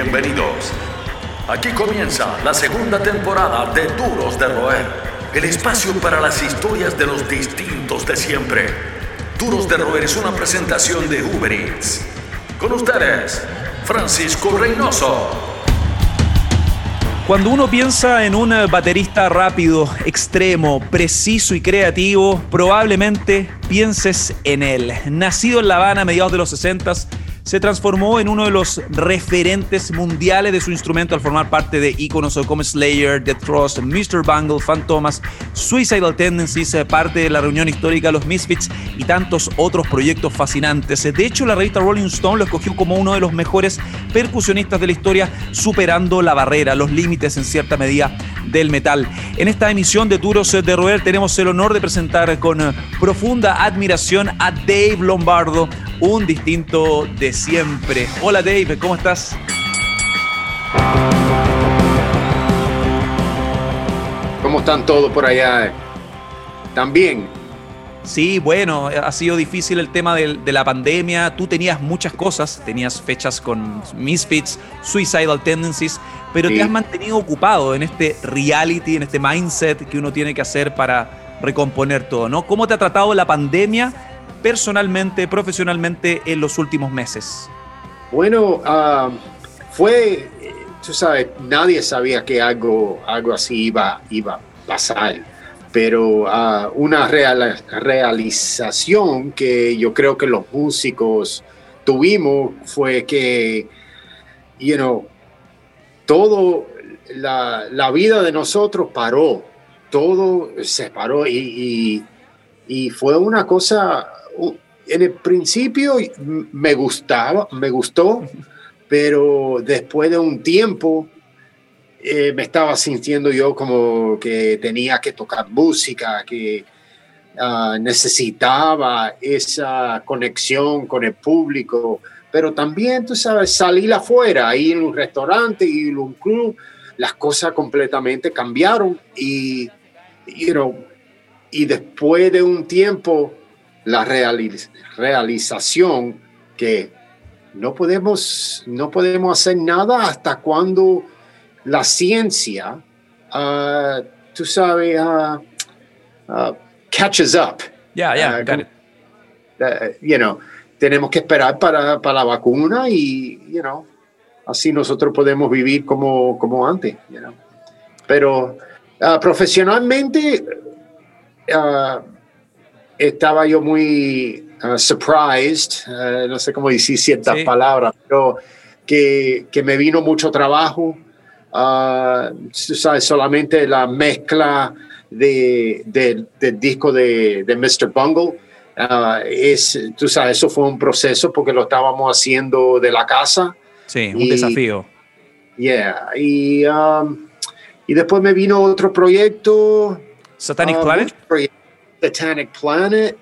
Bienvenidos. Aquí comienza la segunda temporada de Duros de Roer, el espacio para las historias de los distintos de siempre. Duros de Roer es una presentación de Uber Eats. Con ustedes, Francisco Reynoso. Cuando uno piensa en un baterista rápido, extremo, preciso y creativo, probablemente pienses en él. Nacido en La Habana a mediados de los 60 se transformó en uno de los referentes mundiales de su instrumento al formar parte de íconos como Slayer, The Trust, Mr. Bungle, Fantomas, Suicidal Tendencies, eh, parte de la reunión histórica Los Misfits y tantos otros proyectos fascinantes. De hecho, la revista Rolling Stone lo escogió como uno de los mejores percusionistas de la historia, superando la barrera, los límites en cierta medida del metal. En esta emisión de Duros de Roer tenemos el honor de presentar con eh, profunda admiración a Dave Lombardo, un distinto de siempre. Hola Dave, ¿cómo estás? ¿Cómo están todos por allá? ¿También? Sí, bueno, ha sido difícil el tema de, la pandemia. Tú tenías muchas cosas, tenías fechas con Misfits, Suicidal Tendencies, pero te has mantenido ocupado en este reality, en este mindset que uno tiene que hacer para recomponer todo, ¿no? ¿Cómo te ha tratado la pandemia personalmente, profesionalmente en los últimos meses? Bueno, ah, fue, tú sabes, nadie sabía que algo, algo así iba, iba a pasar, pero uh, una realización que yo creo que los músicos tuvimos fue que, you know, todo, la, vida de nosotros paró, todo se paró y fue una cosa en el principio me gustaba, me gustó, pero después de un tiempo eh, me estaba sintiendo yo como que tenía que tocar música, que ah, necesitaba esa conexión con el público, pero también, tú sabes, salir afuera, ir en un restaurante, ir en un club, las cosas completamente cambiaron y, you know, y después de un tiempo la realización que no podemos, no podemos hacer nada hasta cuando la ciencia, uh, tú sabes, uh, uh, catches up. Yeah, yeah, got it. you know, tenemos que esperar para, para, la vacuna y, you know, así nosotros podemos vivir como, como antes, you know. Pero profesionalmente, estaba yo muy uh, surprised, uh, no sé cómo decir ciertas palabras, pero que, que, me vino mucho trabajo. Uh, sabes, solamente la mezcla de, del disco de, de Mr. Bungle. es, tú sabes, eso fue un proceso porque lo estábamos haciendo de la casa. Sí, un desafío. Yeah, y, um, y después me vino otro proyecto. Satanic Planet. Satanic Planet,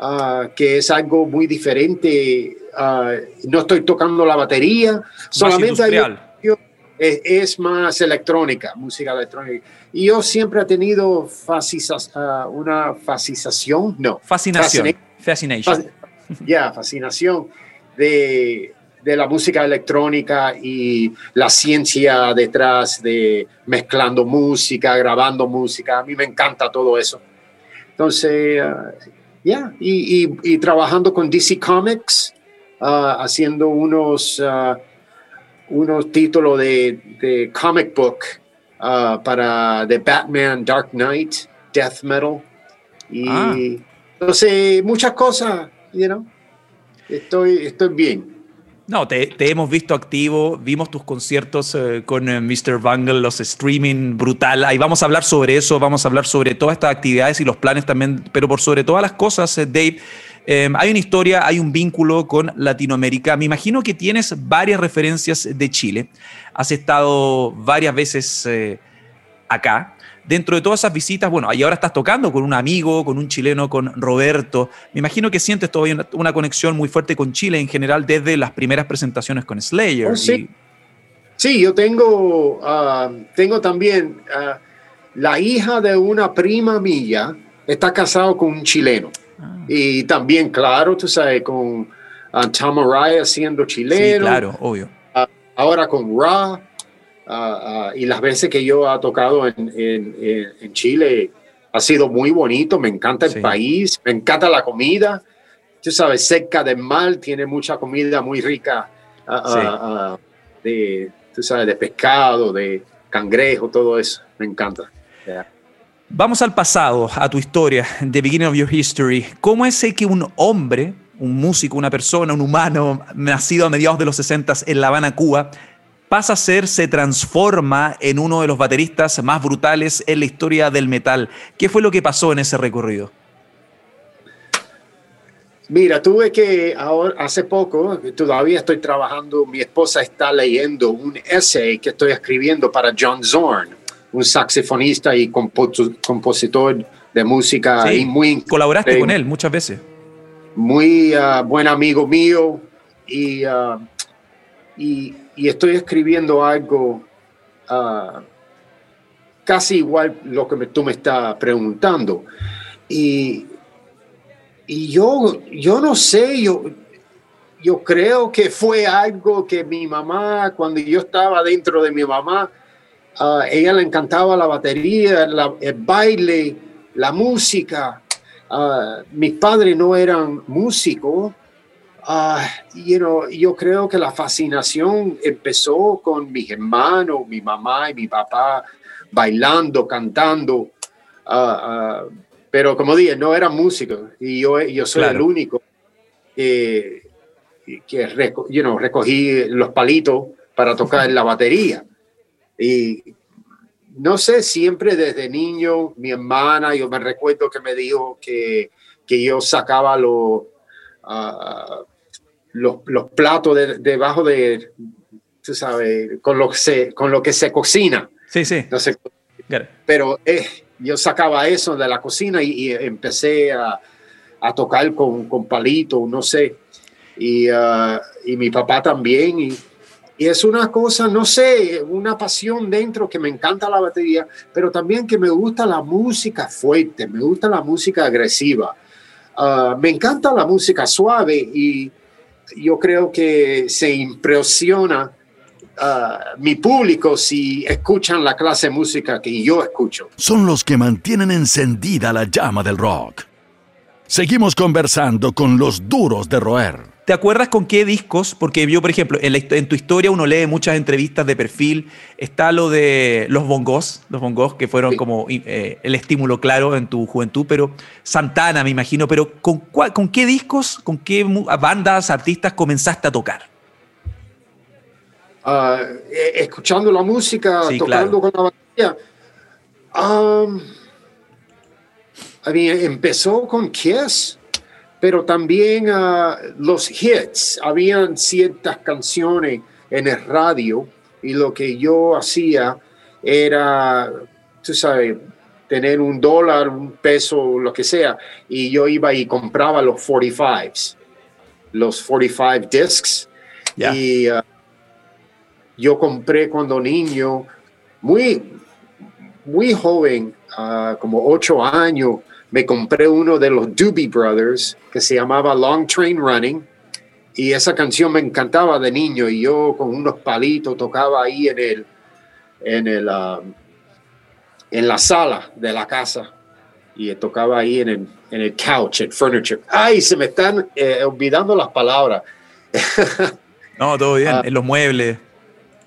uh, que es algo muy diferente. Uh, no estoy tocando la batería, solamente es, más electrónica, música electrónica. Y yo siempre he tenido uh, una fascinación, no. Fascinación. Fascination. Ya, fascinación de, de la música electrónica y la ciencia detrás de mezclando música, grabando música. A mí me encanta todo eso. Entonces, uh, ya, y, trabajando con DC Comics, uh, haciendo unos, uh, unos títulos de, comic book para The Batman, Dark Knight, Death Metal. Y ah. entonces, muchas cosas, you know, estoy, estoy bien. No, te, hemos visto activo, vimos tus conciertos eh, con eh, Mr. Bungle, los streaming brutal. Ahí vamos a hablar sobre eso, vamos a hablar sobre todas estas actividades y los planes también, pero por sobre todas las cosas, eh, Dave, hay una historia, hay un vínculo con Latinoamérica. Me imagino que tienes varias referencias de Chile. Has estado varias veces acá dentro de todas esas visitas, bueno, y ahora estás tocando con un amigo, con un chileno, con Roberto. Me imagino que sientes todavía una, conexión muy fuerte con Chile en general desde las primeras presentaciones con Slayer. Oh, sí. sí. yo tengo, ah, tengo también ah, la hija de una prima mía, está casado con un chileno. Ah. Y también, claro, tú sabes, con Tom Araya siendo chileno. Sí, claro, obvio. ahora con Ra y las veces que yo he tocado en, en, Chile ha sido muy bonito, me encanta el país, me encanta la comida, tú sabes, cerca del mar tiene mucha comida muy rica de, tú sabes, de pescado, de cangrejo, todo eso, me encanta. Vamos al pasado, a tu historia, the beginning of your history. ¿Cómo es que un hombre, un músico, una persona, un humano, nacido a mediados de los 60 en La Habana, Cuba, pasa a ser, se transforma en uno de los bateristas más brutales en la historia del metal? ¿Qué fue lo que pasó en ese recorrido? Mira, tuve que ahora, hace poco, todavía estoy trabajando, mi esposa está leyendo un essay que estoy escribiendo para John Zorn un saxofonista y compositor de música. y muy colaboraste con él muchas veces. Muy uh, buen amigo mío uh, y, y, estoy escribiendo algo uh, casi igual lo que tú me estás preguntando. Y, y yo, yo no sé, yo, yo creo que fue algo que mi mamá, cuando yo estaba dentro de mi mamá, a ella le encantaba la batería, el baile, la música. mis padres no eran músicos. Yo creo que la fascinación empezó con mis hermanos, mi mamá y mi papá bailando, cantando. pero como dije, no eran músicos y yo, yo soy el único que recogí los palitos para tocar la batería. Y no sé, siempre desde niño, mi hermana, yo me recuerdo que me dijo que, que yo sacaba ah, los, los, platos debajo de, tú sabes, con lo, que se, con lo que se cocina. Sí, sí. Pero eh, yo sacaba eso de la cocina y, empecé a, a, tocar con, con palitos, no sé. Y, ah, y mi papá también. Y, y es una cosa, no sé, una pasión dentro que me encanta la batería, pero también que me gusta la música fuerte, me gusta la música agresiva. Ah, me encanta la música suave y yo creo que se impresiona ah, mi público si escuchan la clase de música que yo escucho. Son los que mantienen encendida la llama del rock. Seguimos conversando con los duros de roer. ¿Te acuerdas con qué discos? Porque yo, por ejemplo, en, tu historia uno lee muchas entrevistas de perfil. Está lo de los bongos, los bongos que fueron como eh, el estímulo claro en tu juventud, pero Santana, me imagino. Pero ¿con, con qué discos, con qué bandas, artistas comenzaste a tocar? Ah, eh, escuchando la música, tocando con la batería. Um, empezó con Kiss pero también uh, los hits. Habían ciertas canciones en el radio y lo que yo hacía era, tú sabes, tener un dólar, un peso, lo que sea, y yo iba y compraba los 45s, los 45 discs. Y uh, yo compré cuando niño, muy, muy joven, uh, como ocho años, me compré uno de los Doobie Brothers que se llamaba Long Train Running y esa canción me encantaba de niño y yo con unos palitos tocaba ahí en el en el um, en la sala de la casa y tocaba ahí en el, en el couch, el furniture. Ay, se me están eh, olvidando las palabras. no, todo bien, ah. en los muebles.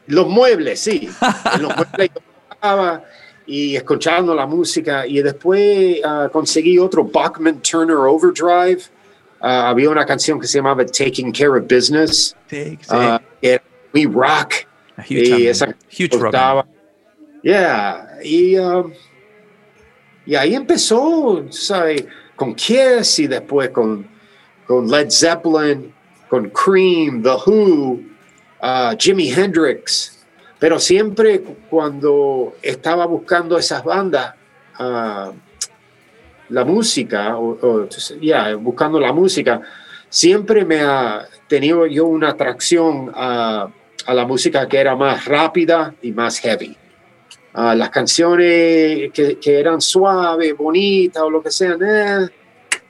Los muebles, sí. en los muebles tocaba y escuchando la música y después ah, conseguí otro Bachman Turner Overdrive. Ah, había una canción que se llamaba Taking Care of Business. Sí, sí. Uh, era muy rock. y esa huge rock. Yeah. Y, um, y ahí empezó, ¿sabes? Con Kiss y después con, con Led Zeppelin, con Cream, The Who, Jimi Hendrix. Pero siempre cuando estaba buscando esas bandas, ah, la música, o, ya buscando la música, siempre me ha tenido yo una atracción a, la música que era más rápida y más heavy. las canciones que, eran suaves, bonitas o lo que sea, eh,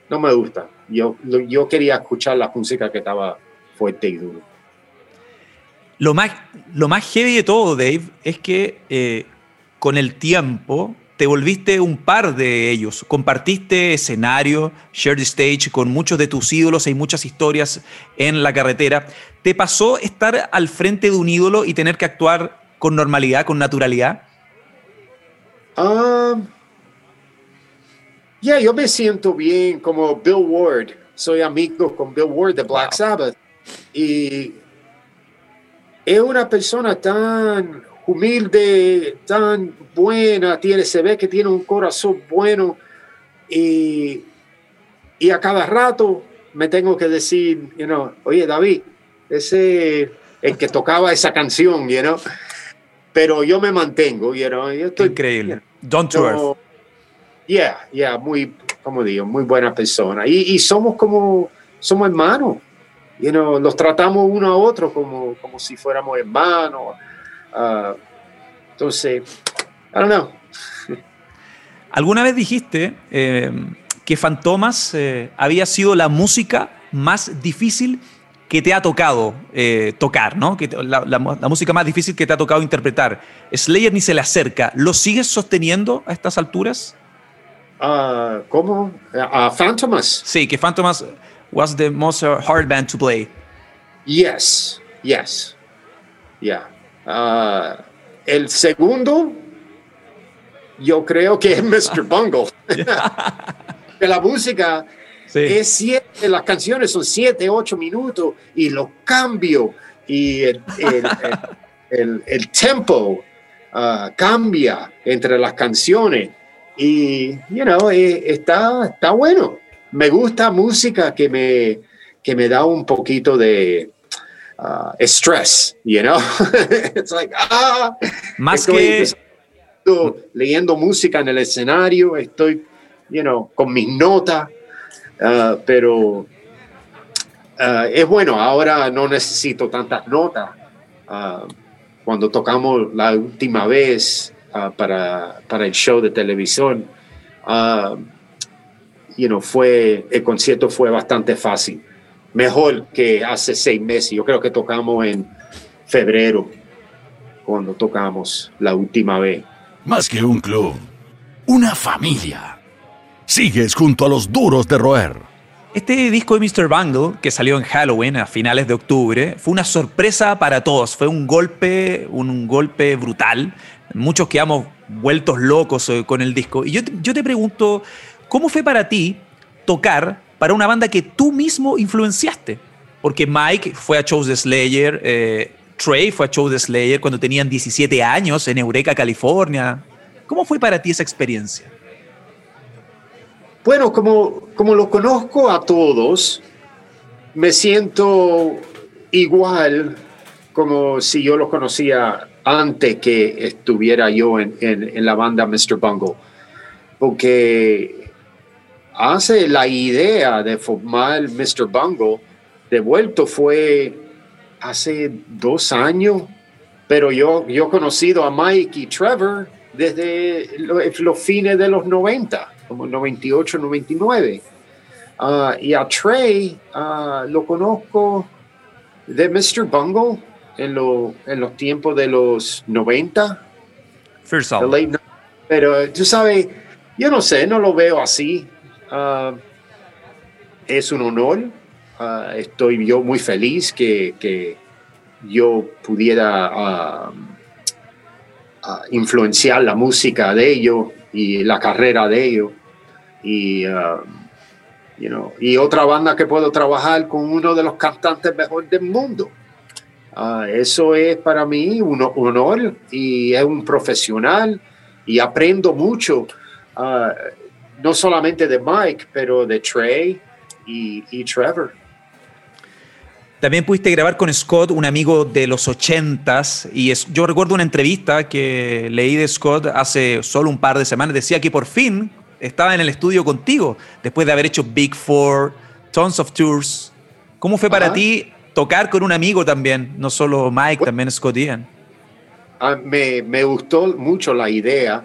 no me gusta. Yo, yo quería escuchar la música que estaba fuerte y duro. Lo más, lo más heavy de todo, Dave, es que eh, con el tiempo te volviste un par de ellos. Compartiste escenario, shared stage con muchos de tus ídolos, hay muchas historias en la carretera. ¿Te pasó estar al frente de un ídolo y tener que actuar con normalidad, con naturalidad? Um, ya, yo me siento bien como Bill Ward. Soy amigo con Bill Ward de Black Sabbath. Y es una persona tan humilde, tan buena, tiene, se ve que tiene un corazón bueno y, y a cada rato me tengo que decir, you know, oye David, ese el que tocaba esa canción, you know, pero yo me mantengo, you know, yo estoy, increíble, don't to Yeah, yeah, muy, como digo, muy buena persona. Y, y somos como, somos hermanos, you know, los tratamos uno a otro como, como si fuéramos hermanos. Uh, entonces, I don't know. Alguna vez dijiste eh, que Fantomas eh, había sido la música más difícil que te ha tocado eh, tocar, ¿no? Que la, la, música más difícil que te ha tocado interpretar. Slayer ni se le acerca. ¿Lo sigues sosteniendo a estas alturas? Uh, ¿Cómo? ¿A Fantomas? Sí, que Fantomas was the most hard band to play. Yes, yes, yeah. Uh, el segundo, yo creo que es Mr. Bungle. la música es siete, las canciones son siete, ocho minutos y los cambio y el, el, tempo uh, cambia entre las canciones y, you know, eh, está, está bueno. Me gusta música que me, que me da un poquito de, uh, stress, you know? It's like, ah, más que leyendo música en el escenario, estoy, you know, con mis notas, uh, pero uh, es bueno, ahora no necesito tantas notas. Uh, cuando tocamos la última vez para, para el show de televisión, you know, fue, el concierto fue bastante fácil mejor que hace seis meses. Yo creo que tocamos en febrero, cuando tocamos la última vez. Más que un club, una familia. Sigues junto a los duros de roer. Este disco de Mr. Bungle, que salió en Halloween a finales de octubre, fue una sorpresa para todos. Fue un golpe, un, golpe brutal. Muchos quedamos vueltos locos eh, con el disco. Y yo, yo te pregunto, ¿cómo fue para ti tocar para una banda que tú mismo influenciaste. Porque Mike fue a shows de Slayer, eh, Trey fue a shows de Slayer cuando tenían 17 años en Eureka, California. ¿Cómo fue para ti esa experiencia? Bueno, como, como lo conozco a todos, me siento igual como si yo lo conocía antes que estuviera yo en, en, en la banda Mr. Bungle. Porque hace la idea de formar Mr. Bungle devuelto fue hace dos años, pero yo, yo he conocido a Mike y Trevor desde los fines de los 90, como 98, 99. Uh, y a Trey uh, lo conozco de Mr. Bungle en, en los tiempos de los 90. First pero tú sabes, yo no sé, no lo veo así. Ah, es un honor. Ah, estoy yo muy feliz que, yo pudiera ah, influenciar la música de ellos y la carrera de ellos. Y, y otra banda que puedo trabajar con uno de los cantantes mejores del mundo. eso es para mí un honor y es un profesional y aprendo mucho no solamente de Mike, pero de Trey y, Trevor. También pudiste grabar con Scott, un amigo de los ochentas, y es, yo recuerdo una entrevista que leí de Scott hace solo un par de semanas, decía que por fin estaba en el estudio contigo, después de haber hecho Big Four, Tons of Tours. ¿Cómo fue para ti tocar con un amigo también, no solo Mike, también Scott Ian? Ah, me, me gustó mucho la idea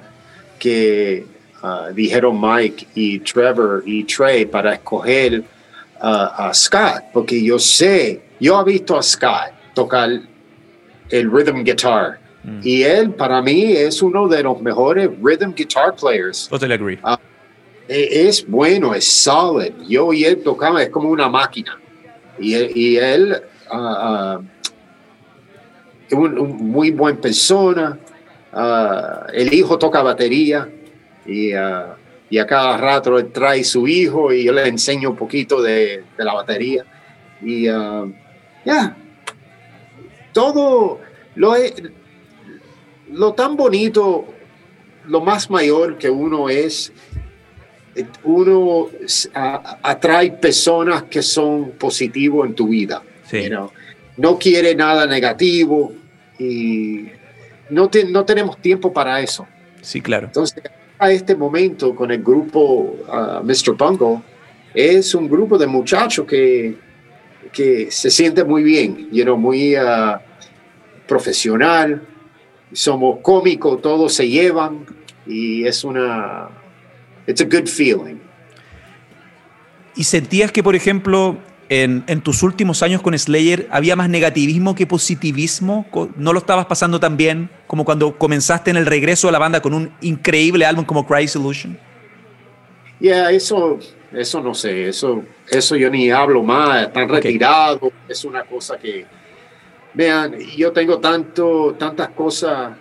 que Ah, dijeron Mike y Trevor y Trey para escoger ah, a Scott, porque yo sé, yo he visto a Scott tocar el rhythm guitar. Mm. Y él, para mí, es uno de los mejores rhythm guitar players. Totally agree. Ah, E- Es bueno, es solid. Yo y él tocamos, es como una máquina. Y, él- y él es un, un muy buen persona. El hijo toca batería y, ah, y a cada rato él trae su hijo y yo le enseño un poquito de, de la batería. Y ah, ya, todo lo, lo tan bonito, lo más mayor que uno es, uno atrae personas que son positivos en tu vida. Sí. you know. No quiere nada negativo y no, te- no tenemos tiempo para eso. Sí, claro. Entonces, a este momento con el grupo Mr. Bungle, es un grupo de muchachos que, que se siente muy bien, you know, muy ah, profesional, somos cómicos, todos se llevan y es una, it's a good feeling. ¿Y sentías que, por ejemplo, en, en tus últimos años con Slayer había más negativismo que positivismo? ¿No lo estabas pasando tan bien como cuando comenzaste en el regreso a la banda con un increíble álbum como Cry Solution? Ya, eso, eso no sé, eso, eso yo ni hablo más, están retirados, es una cosa que, vean, yo tengo tanto, tantas cosas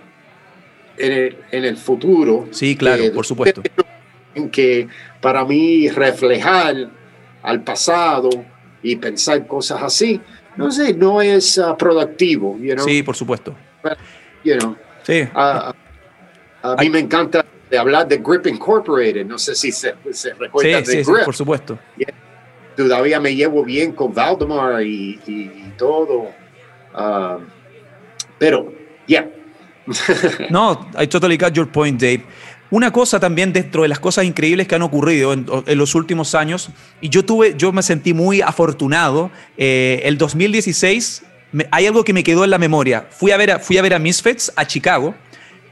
en el, en el futuro. Sí, claro, que- por supuesto. en que para mí reflejar al pasado y pensar cosas así, no sé, no es ah, productivo, you know, Sí, por supuesto. you know. Sí. Ah, a mí me encanta de hablar de Grip Incorporated, no sé si se, se Sí, recuerdan sí, de sí, Grip. por supuesto. todavía me llevo bien con Valdemar y, y- y todo. Ah, pero, ya. No, I totally got your point, Dave. Una cosa también dentro de las cosas increíbles que han ocurrido en, en los últimos años, y yo tuve, yo me sentí muy afortunado. eh, el 2016, me- hay algo que me quedó en la memoria. Fui a ver a, fui a, ver a Misfits a Chicago.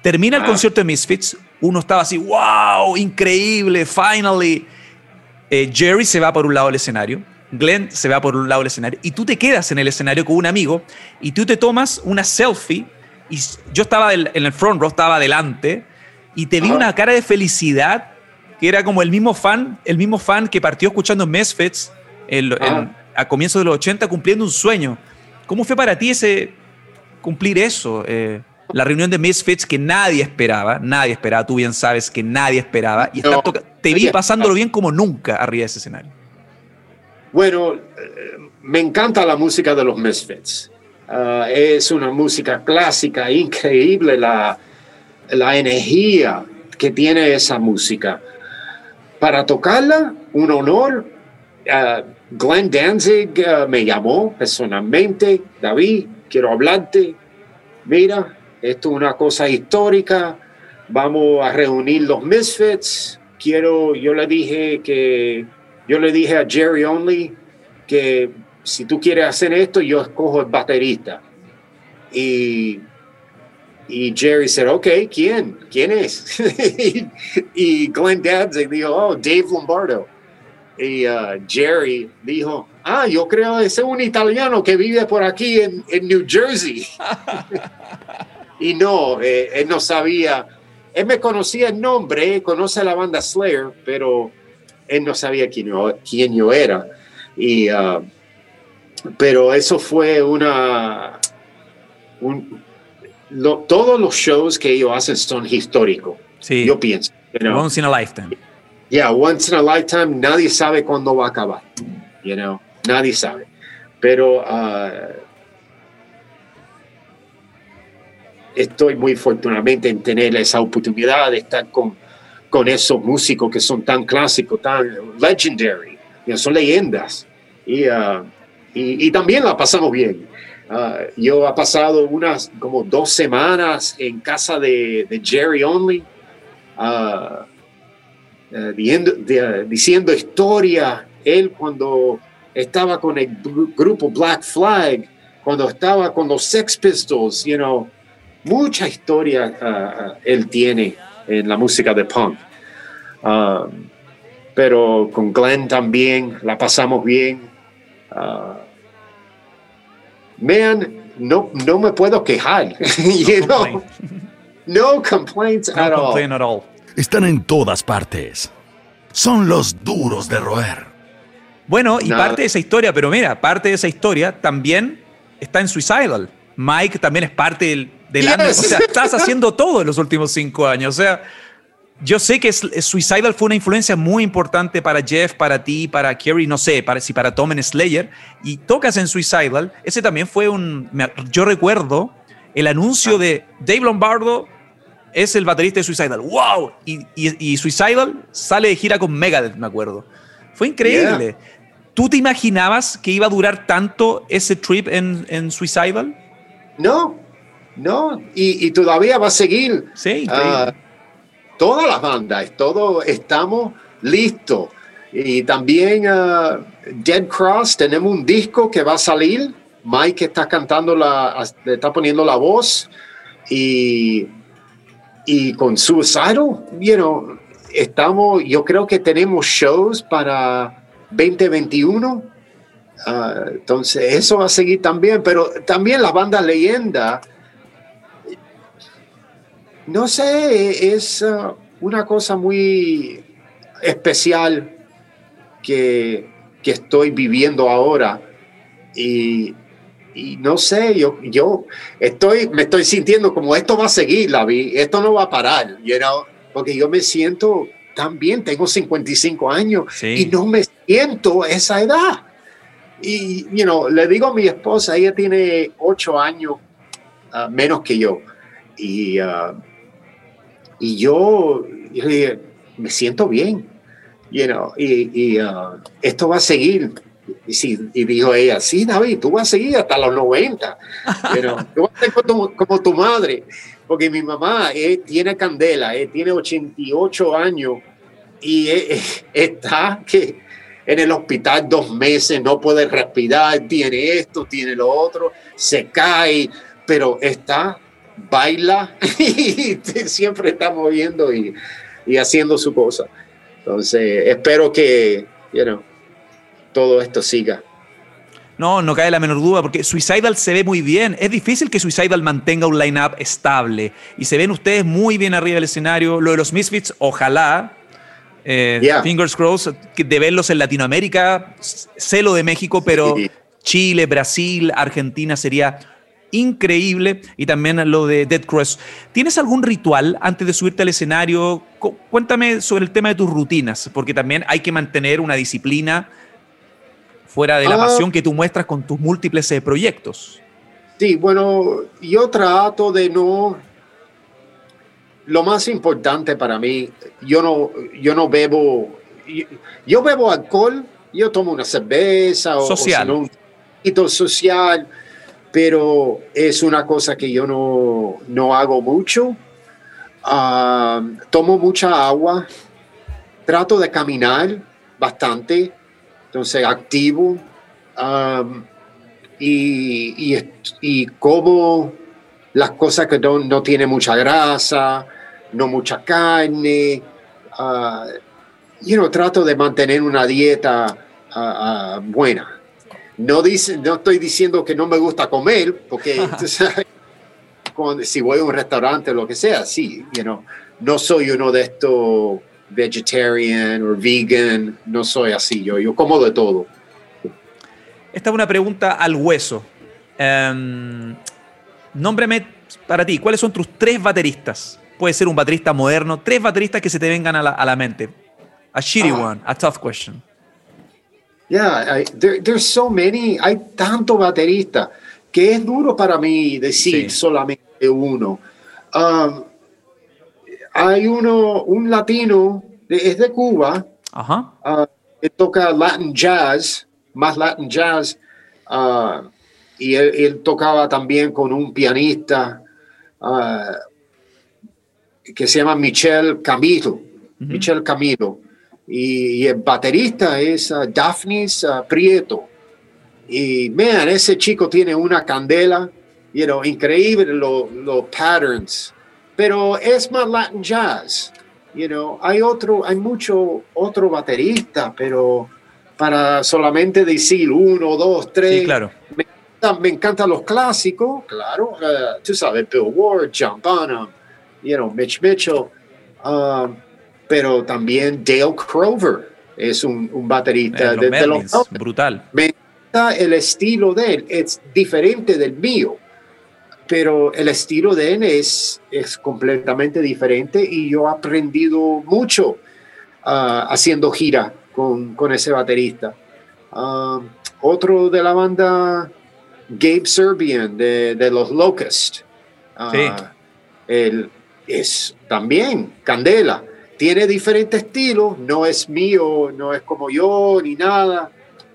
Termina el Ah. concierto de Misfits. Uno estaba así, wow, increíble, finally. Eh, Jerry se va por un lado del escenario, Glenn se va por un lado del escenario, y tú te quedas en el escenario con un amigo y tú te tomas una selfie. Y yo estaba del- en el front row, estaba adelante, y te vi Ajá. una cara de felicidad que era como el mismo fan, el mismo fan que partió escuchando Misfits en- en- Ajá. a comienzos de los 80 cumpliendo un sueño. ¿Cómo fue para ti ese cumplir eso? Eh, la reunión de Misfits que nadie esperaba, nadie esperaba, tú bien sabes que nadie esperaba, y No. te vi pasándolo bien como nunca arriba de ese escenario. Bueno, eh, me encanta la música de los Misfits. Ah, es una música clásica, increíble la, la energía que tiene esa música. Para tocarla, un honor. Ah, Glenn Danzig ah, me llamó personalmente. David, quiero hablarte. Mira, esto es una cosa histórica. Vamos a reunir los Misfits. Quiero, yo le dije que yo le dije a Jerry Only que si tú quieres hacer esto, yo escojo el baterista. Y, y Jerry dijo, ok, ¿quién? ¿Quién es? y, Glenn Danzig dijo, oh, Dave Lombardo. Y uh, Jerry dijo, ah, yo creo que es un italiano que vive por aquí en, New Jersey. y no, eh, él no sabía, él me conocía el nombre, conoce la banda Slayer, pero él no sabía quién yo, quién yo era. Y, uh, pero eso fue una... un- lo- todos los shows que ellos hacen son históricos, Sí, yo pienso. you know. once in a lifetime. Yeah, once in a lifetime, nadie sabe cuándo va a acabar. You know, nadie sabe. Pero uh, estoy muy afortunadamente en tener esa oportunidad de estar con, con esos músicos que son tan clásicos, tan legendary, you know, son leyendas. Y, uh, y, y también la pasamos bien. Uh, yo he pasado unas como dos semanas en casa de, de Jerry Only. uh, eh, diciendo, de- diciendo historia, él cuando estaba con el gru- grupo Black Flag, cuando estaba con los Sex Pistols, you know, mucha historia ah, ah, él tiene en la música de punk. Pero con Glenn también la pasamos bien. Ah, man, no, no me puedo quejar. No, no complaints at, all. Están en todas partes. Son los duros de roer. Bueno, y parte de esa historia, pero mira, parte de esa historia también está en Suicidal. Mike también es parte del, del O sea, estás haciendo todo en los últimos cinco años. O sea, yo sé que Suicidal fue una influencia muy importante para Jeff, para ti, para Kerry, no sé, para, si para Tom en Slayer. Y tocas en Suicidal. Ese también fue un. Yo recuerdo el anuncio de Dave Lombardo es el baterista de Suicidal. ¡Wow! Y, Suicidal sale de gira con Megadeth, me acuerdo. Fue increíble. ¿Tú te imaginabas que iba a durar tanto ese trip en, en Suicidal? No, no. Y, todavía va a seguir. Sí, uh, todas las bandas, todo estamos listos. Y también uh, Dead Cross, tenemos un disco que va a salir. Mike está cantando, la, está poniendo la voz. Y y con Suicidal, you know, estamos, yo creo que tenemos shows para 2021. Ah, entonces, eso va a seguir también, pero también la banda leyenda, no sé, es ah, una cosa muy especial que, que estoy viviendo ahora. Y y no sé, yo, yo estoy, me estoy sintiendo como esto va a seguir, la vi, esto no va a parar, you know? porque yo me siento tan bien, tengo 55 años y no me siento esa edad. Y, you know, le digo a mi esposa, ella tiene 8 años ah, menos que yo. Y, uh, y yo, me siento bien, you know, y, y uh, esto va a seguir y, sí, y dijo ella, sí, David, tú vas a seguir hasta los 90. Pero tú vas a ser como tu, madre, porque mi mamá eh, tiene candela, eh, tiene 88 años y eh, está que en el hospital dos meses, no puede respirar, tiene esto, tiene lo otro, se cae, pero está, baila y siempre está moviendo y, y haciendo su cosa. Entonces, espero que, you know, todo esto siga. No, no cae la menor duda, porque Suicidal se ve muy bien. Es difícil que Suicidal mantenga un line-up estable. Y se ven ustedes muy bien arriba del escenario. Lo de los Misfits, ojalá. Eh, fingers crossed, de verlos en Latinoamérica, celo de México, pero Chile, Brasil, Argentina sería increíble. Y también lo de Dead Cross. ¿Tienes algún ritual antes de subirte al escenario? Cuéntame sobre el tema de tus rutinas, porque también hay que mantener una disciplina fuera de la ah. pasión que tú muestras con tus múltiples eh, proyectos. Sí, bueno, yo trato de no... Lo más importante para mí, yo no, yo no bebo, yo, bebo alcohol, yo tomo una cerveza o, social. un poquito social, pero es una cosa que yo no, no hago mucho. Ah, tomo mucha agua, trato de caminar bastante, entonces activo um, y, como las cosas que no, no tienen mucha grasa, no mucha carne. Uh, you trato de mantener una dieta buena. No, dice, no estoy diciendo que no me gusta comer, porque si voy a un restaurante o lo que sea, sí, you know, no soy uno de estos vegetarian o vegan, no soy así, yo, yo como de todo. Esta es una pregunta al hueso. Um, nómbrame para ti, ¿cuáles son tus tres bateristas? Puede ser un baterista moderno, tres bateristas que se te vengan a la, a la mente. A shitty ah. one, a tough question. Yeah, there, there's so many, hay tanto baterista que es duro para mí decir solamente uno. Um, hay uno, un latino, es de Cuba, Ajá. que uh, toca Latin jazz, más Latin jazz, uh, y él, tocaba también con un pianista uh, que se llama Michel Camilo, Michel Camilo, y, el baterista es Daphnis Prieto. Y, man, ese chico tiene una candela, you know, increíble los patterns pero es más Latin jazz. You know, hay otro, hay mucho otro baterista, pero para solamente decir uno, dos, tres, claro. me encantan los clásicos, claro. Uh, tú sabes, Bill Ward, John Bonham, you know, Mitch Mitchell. Um, pero también Dale Crover es un, un baterista de, de los brutal. me encanta el estilo de él, es diferente del mío, pero el estilo de él es, es completamente diferente y yo he aprendido mucho ah, haciendo gira con, con ese baterista. Ah, otro de la banda, Gabe Serbian, de, de los Locust. Ah, Sí. él es también Candela. Tiene diferentes estilos, no es mío, no es como yo ni nada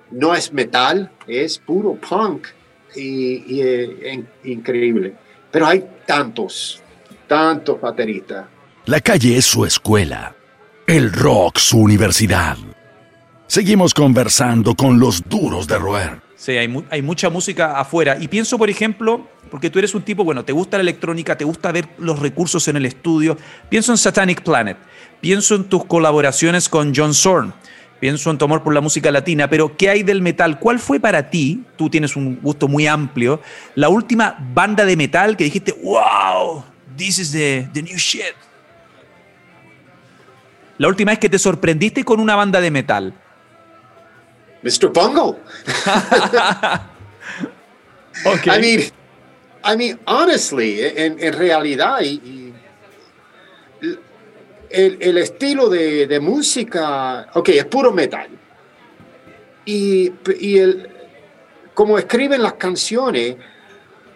no es metal, es puro punk y, y, eh, in- increíble. Pero hay tantos, tantos bateristas. La calle es su escuela, el rock su universidad. Seguimos conversando con los duros de roer. Sí, hay, mu- hay mucha música afuera. Y pienso, por ejemplo, porque tú eres un tipo, bueno, te gusta la electrónica, te gusta ver los recursos en el estudio. Pienso en Satanic Planet, pienso en tus colaboraciones con John Zorn, pienso en tu amor por la música latina, pero ¿qué hay del metal? ¿Cuál fue para ti, tú tienes un gusto muy amplio, la última banda de metal que dijiste, wow, this is the, the new shit? La última vez que te sorprendiste con una banda de metal. Mr. Bungle. Ok. I mean, I mean, honestly, en, en realidad, y, y el, el estilo de, de música, ok, es puro metal. Y, y el, como escriben las canciones,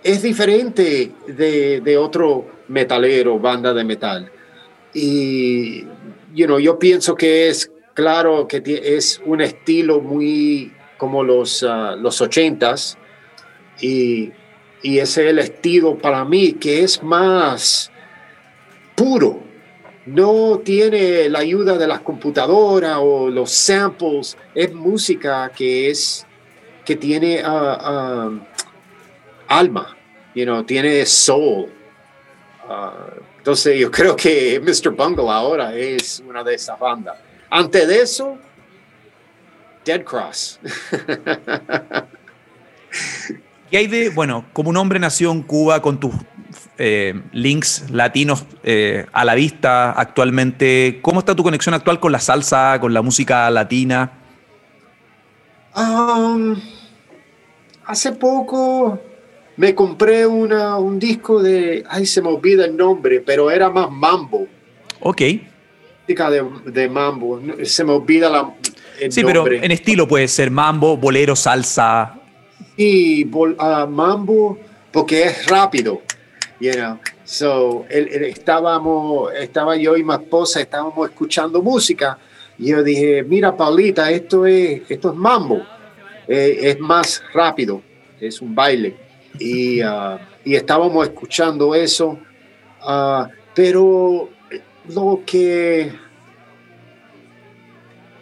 es diferente de, de otro metalero, banda de metal. Y, you know, yo pienso que es claro que es un estilo muy como los, ah, los ochentas y, y ese es el estilo para mí que es más puro. No tiene la ayuda de las computadoras o los samples. Es música que es que tiene ah, ah, alma, you tiene soul. Ah, entonces yo creo que Mr. Bungle ahora es una de esas bandas. Antes de eso, Dead Cross. ¿Qué hay de, bueno, como un hombre nació en Cuba con tus eh, links latinos eh, a la vista actualmente, ¿cómo está tu conexión actual con la salsa, con la música latina? Um, hace poco me compré una, un disco de, ay, se me olvida el nombre, pero era más mambo, Ok. música de, de mambo, se me olvida la, el Sí, pero en estilo puede ser mambo, bolero, salsa. y bol- ah, mambo porque es rápido, you know. So, estábamos, estaba yo y mi esposa estábamos escuchando música. Y yo dije, mira Paulita, esto es, esto es mambo, Eh, es más rápido, es un baile y, y estábamos escuchando eso, ah, pero lo que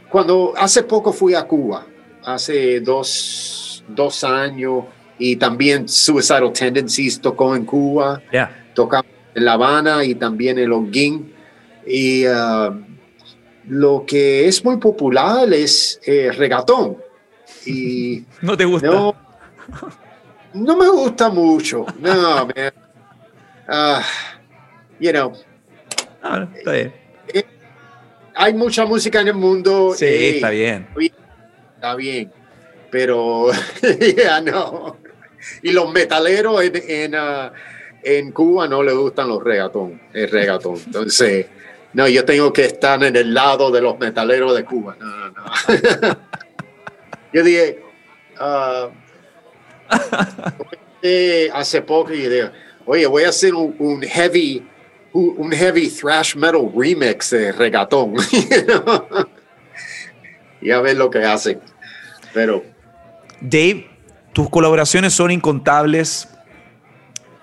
cuando hace poco fui a Cuba, hace dos, dos años, y también Suicidal Tendencies tocó en Cuba, Ya. tocamos en La Habana y también en Holguín. Y ah, lo que es muy popular es eh, regatón. Y ¿No te gusta? no, no me gusta mucho. No, man. Ah, you know, Ah, está bien. hay mucha música en el mundo. Sí, está bien. Está bien, pero ya no. Y los metaleros en, en, ah, en Cuba no les gustan los regatón, el regatón. Entonces, no, yo tengo que estar en el lado de los metaleros de Cuba. No, no, no. yo dije, eh, hace poco, y dije, oye, voy a hacer un, un heavy, un heavy thrash metal remix de regatón. y a ver lo que hacen. Pero Dave, tus colaboraciones son incontables.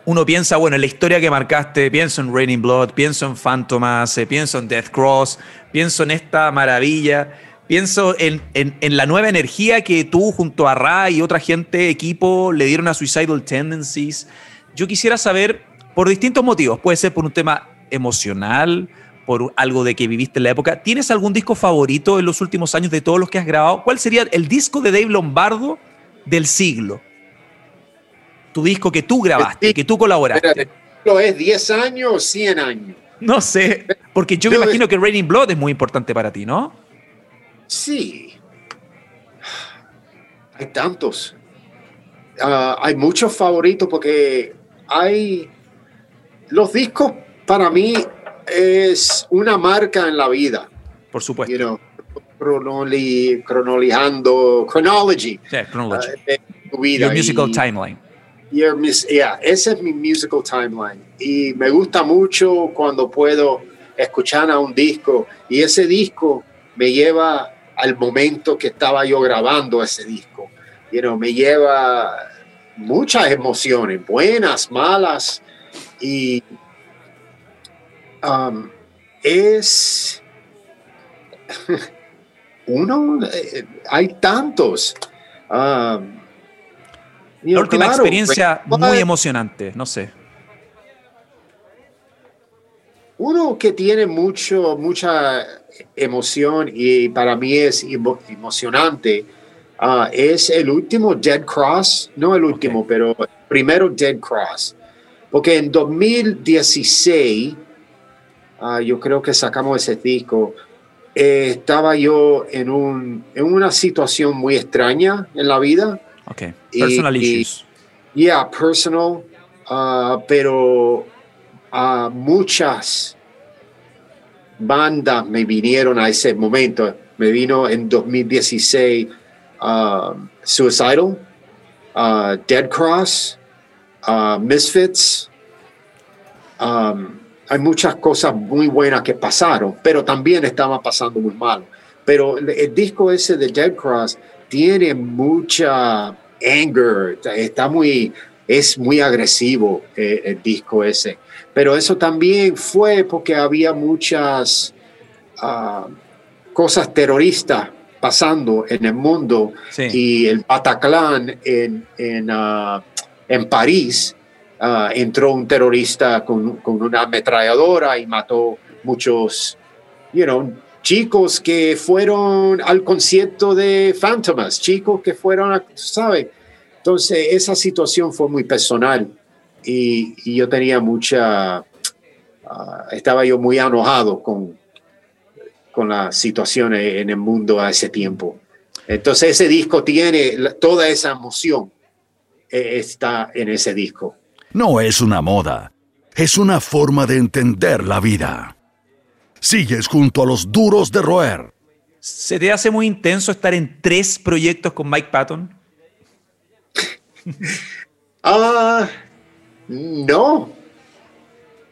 Uno piensa, bueno, en la historia que marcaste, pienso en Raining Blood, pienso en Phantomas, eh, pienso en Death Cross, pienso en esta maravilla, pienso en, en- en la nueva energía que tú junto a Ra y otra gente, equipo, le dieron a Suicidal Tendencies. Yo quisiera saber, por distintos motivos, puede ser por un tema emocional, por algo de que viviste en la época, ¿tienes algún disco favorito en los últimos años de todos los que has grabado? ¿Cuál sería el disco de Dave Lombardo del siglo? tu disco que tú grabaste, que tú colaboraste. ¿Lo es 10 años o 100 años? No sé, porque yo me imagino que Raining Blood es muy importante para ti, ¿no? Sí. Hay tantos. Ah, hay muchos favoritos porque hay los discos para mí es una marca en la vida. Por supuesto. You know, cronologando, chronology. chronology. Uh, tu vida. Your musical timeline. yeah, ese es mi musical timeline. Y me gusta mucho cuando puedo escuchar a un disco y ese disco me lleva al momento que estaba yo grabando ese disco. You know, me lleva muchas emociones, buenas, malas, y um, es uno, eh, hay tantos. Um, La última experiencia muy emocionante, no sé. Uno que tiene mucho, mucha emoción y para mí es emocionante uh, es el último Dead Cross, no el último, pero primero Dead Cross. Porque en 2016, ah, yo creo que sacamos ese disco, eh, estaba yo en, un, en una situación muy extraña en la vida. Ok, personal issues. Yeah, personal, uh, pero uh, muchas bandas me vinieron a ese momento. Me vino en 2016 Suicidal, Dead Cross, Uh, Misfits. Um, hay muchas cosas muy buenas que pasaron, pero también estaba pasando muy mal. Pero el, disco ese de Dead Cross tiene mucha anger, está muy, es muy agresivo eh, el disco ese. Pero eso también fue porque había muchas uh, cosas terroristas pasando en el mundo y el Bataclan en, en uh, en París ah, entró un terrorista con, una ametralladora y mató muchos, you know, chicos que fueron al concierto de Phantomas, chicos que fueron, a, ¿sabe? Entonces, esa situación fue muy personal y, yo tenía mucha, ah, estaba yo muy enojado con, con la situación en el mundo a ese tiempo. Entonces, ese disco tiene toda esa emoción eh, está en ese disco. No es una moda, es una forma de entender la vida. Sigues junto a los duros de roer. ¿Se te hace muy intenso estar en tres proyectos con Mike Patton? Ah, no.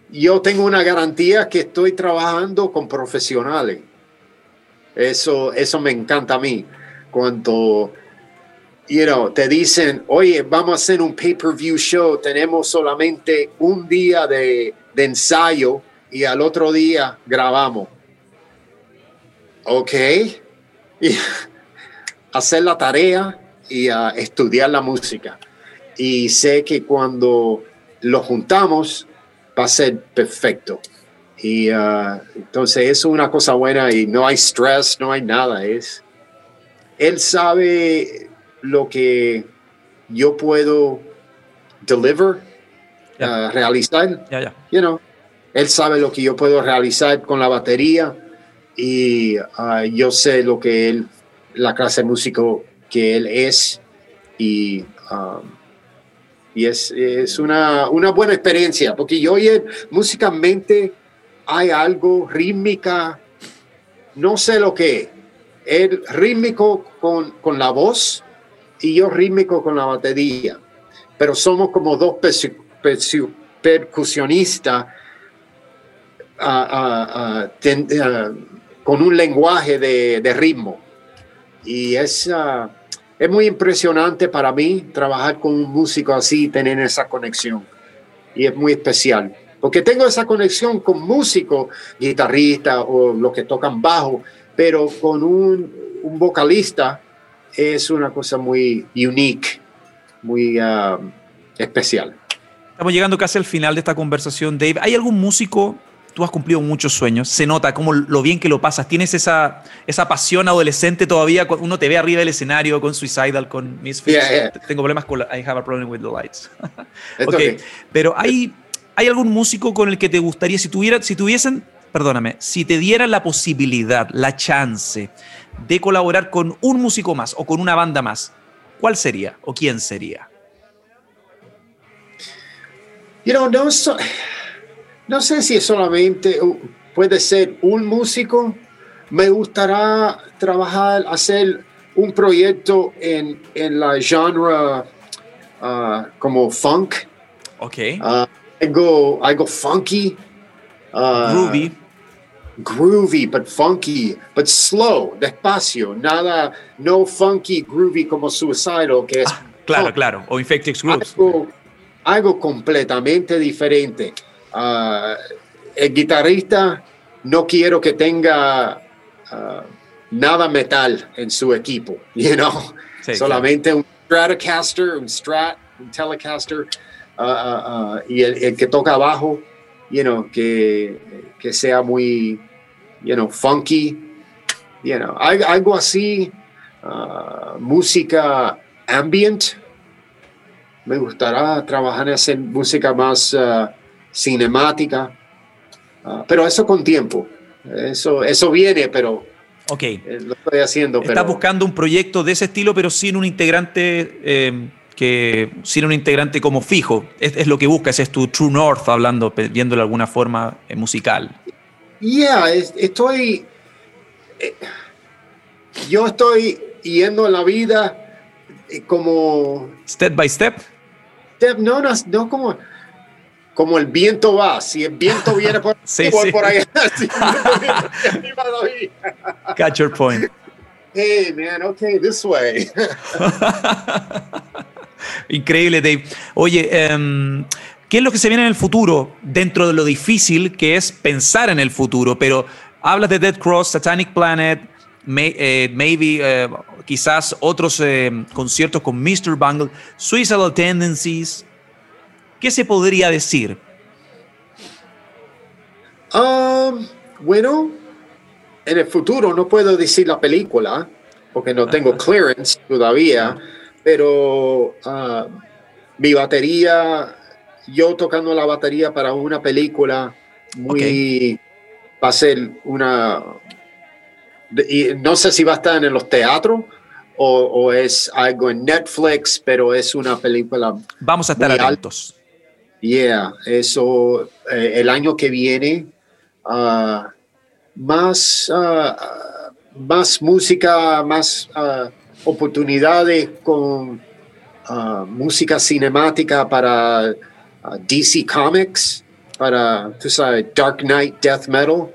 Yo tengo una garantía que estoy trabajando con profesionales. Eso, eso me encanta a mí. Cuando you know, te dicen, oye, vamos a hacer un pay-per-view show, tenemos solamente un día de, ensayo y al otro día grabamos. Ok. Y hacer la tarea y estudiar la música. Y sé que cuando lo juntamos va a ser perfecto. Y uh, entonces es una cosa buena y no hay stress, no hay nada. Es, él sabe lo que yo puedo deliver, uh, realizar. You know, él sabe lo que yo puedo realizar con la batería y uh, yo sé lo que él, la clase de músico que él es y, um, y es, es una, una, buena experiencia porque yo oye musicalmente hay algo rítmica, no sé lo que, el rítmico con, con la voz y yo rítmico con la batería, pero somos como dos percusionistas con un lenguaje de, ritmo. Y es, es muy impresionante para mí trabajar con un músico así, tener esa conexión. Y es muy especial. Porque tengo esa conexión con músicos, guitarristas o los que tocan bajo, pero con un, un vocalista es una cosa muy unique, muy um, especial. Estamos llegando casi al final de esta conversación, Dave. ¿Hay algún músico tú has cumplido muchos sueños, se nota como lo bien que lo pasas, tienes esa, esa pasión adolescente todavía, uno te ve arriba del escenario con Suicidal, con Misfits, tengo problemas con I have a problem with the lights. okay. pero hay, hay algún músico con el que te gustaría, si, tuviera, si tuviesen, perdóname, si te dieran la posibilidad, la chance de colaborar con un músico más o con una banda más, ¿cuál sería o quién sería? You know, no, no sé si es solamente puede ser un músico. Me gustaría trabajar, hacer un proyecto en, en la genre uh, como funk. Ok. Uh, algo, algo funky. Uh, groovy. Groovy, but funky, but slow, despacio. Nada, no funky, groovy como Suicidal, que es. Ah, claro, claro. O Infected Grooves algo completamente diferente. Ah, el guitarrista no quiero que tenga ah, nada metal en su equipo, you know? solamente un Stratocaster, un Strat, un Telecaster uh, y el, que toca abajo, you know, que, que sea muy, you know, funky, you know, algo así, música ambient, me gustará trabajar en hacer música más uh, cinemática, uh, pero eso con tiempo. Eso, eso viene, pero Ok. Eh, lo estoy haciendo. Estás buscando un proyecto de ese estilo, pero sin un integrante eh, que sin un integrante como fijo. Es, lo que buscas, es tu True North, hablando, viéndolo de alguna forma eh, musical. Yeah, estoy. yo estoy yendo en la vida como. Step by step no, no, no como, como el viento va. Si el viento viene por, sí, por ahí, Catch your point. Hey, man, okay, this way. Increíble, Dave. Oye, em, ¿qué es lo que se viene en el futuro dentro de lo difícil que es pensar en el futuro? Pero hablas de Dead Cross, Satanic Planet, eh, maybe eh, quizás otros eh, conciertos con Mr. Bungle, Suicidal Tendencies. ¿Qué se podría decir? Um, bueno, en el futuro no puedo decir la película porque no tengo clearance todavía, pero uh, mi batería, yo tocando la batería para una película muy va a ser una y no sé si va a estar en los teatros o, es algo en Netflix, pero es una película. Vamos a estar atentos. Yeah, eso eh, el año que viene, uh, más, uh, más música, más uh, oportunidades con música cinemática para DC Comics, para, tú sabes, Dark Knight, Death Metal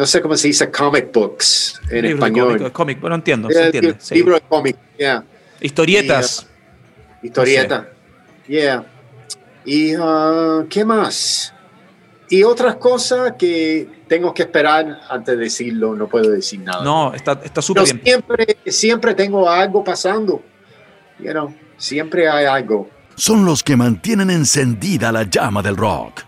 no sé cómo se dice comic books en español. Cómic, bueno, entiendo, se entiende. Libro de cómic, yeah. Historietas. Uh, historieta, yeah. ¿Y uh, qué más? Y otras cosas que tengo que esperar antes de decirlo, no puedo decir nada. No, está súper bien. Siempre, siempre tengo algo pasando. You know, siempre hay algo. Son los que mantienen encendida la llama del rock.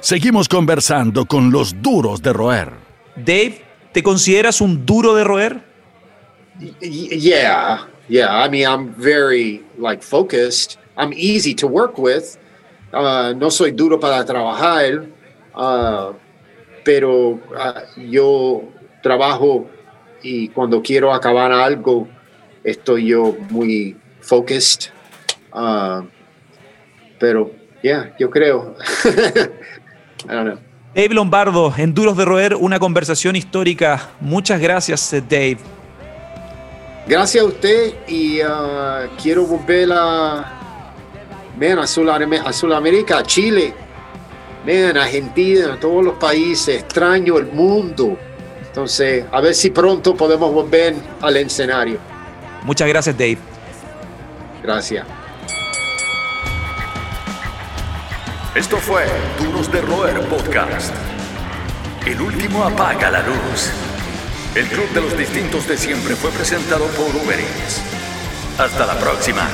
Seguimos conversando con los duros de roer. Dave, ¿te consideras un duro de roer? Yeah, yeah. I mean, I'm very like focused. I'm easy to work with. Uh, no soy duro para trabajar, uh, pero uh, yo trabajo y cuando quiero acabar algo, estoy yo muy focused. pero, yeah, yo creo. I don't know. Dave Lombardo, en Duros de Roer, una conversación histórica. Muchas gracias, Dave. Gracias a usted y uh, quiero volver a, man, a, Sudamérica, a Chile, a Argentina, todos los países. Extraño el mundo. Entonces, a ver si pronto podemos volver al escenario. Muchas gracias, Dave. Gracias. Esto fue Duros de Roer Podcast. El último apaga la luz. El Club de los Distintos de Siempre fue presentado por Uber Eats. Hasta la próxima.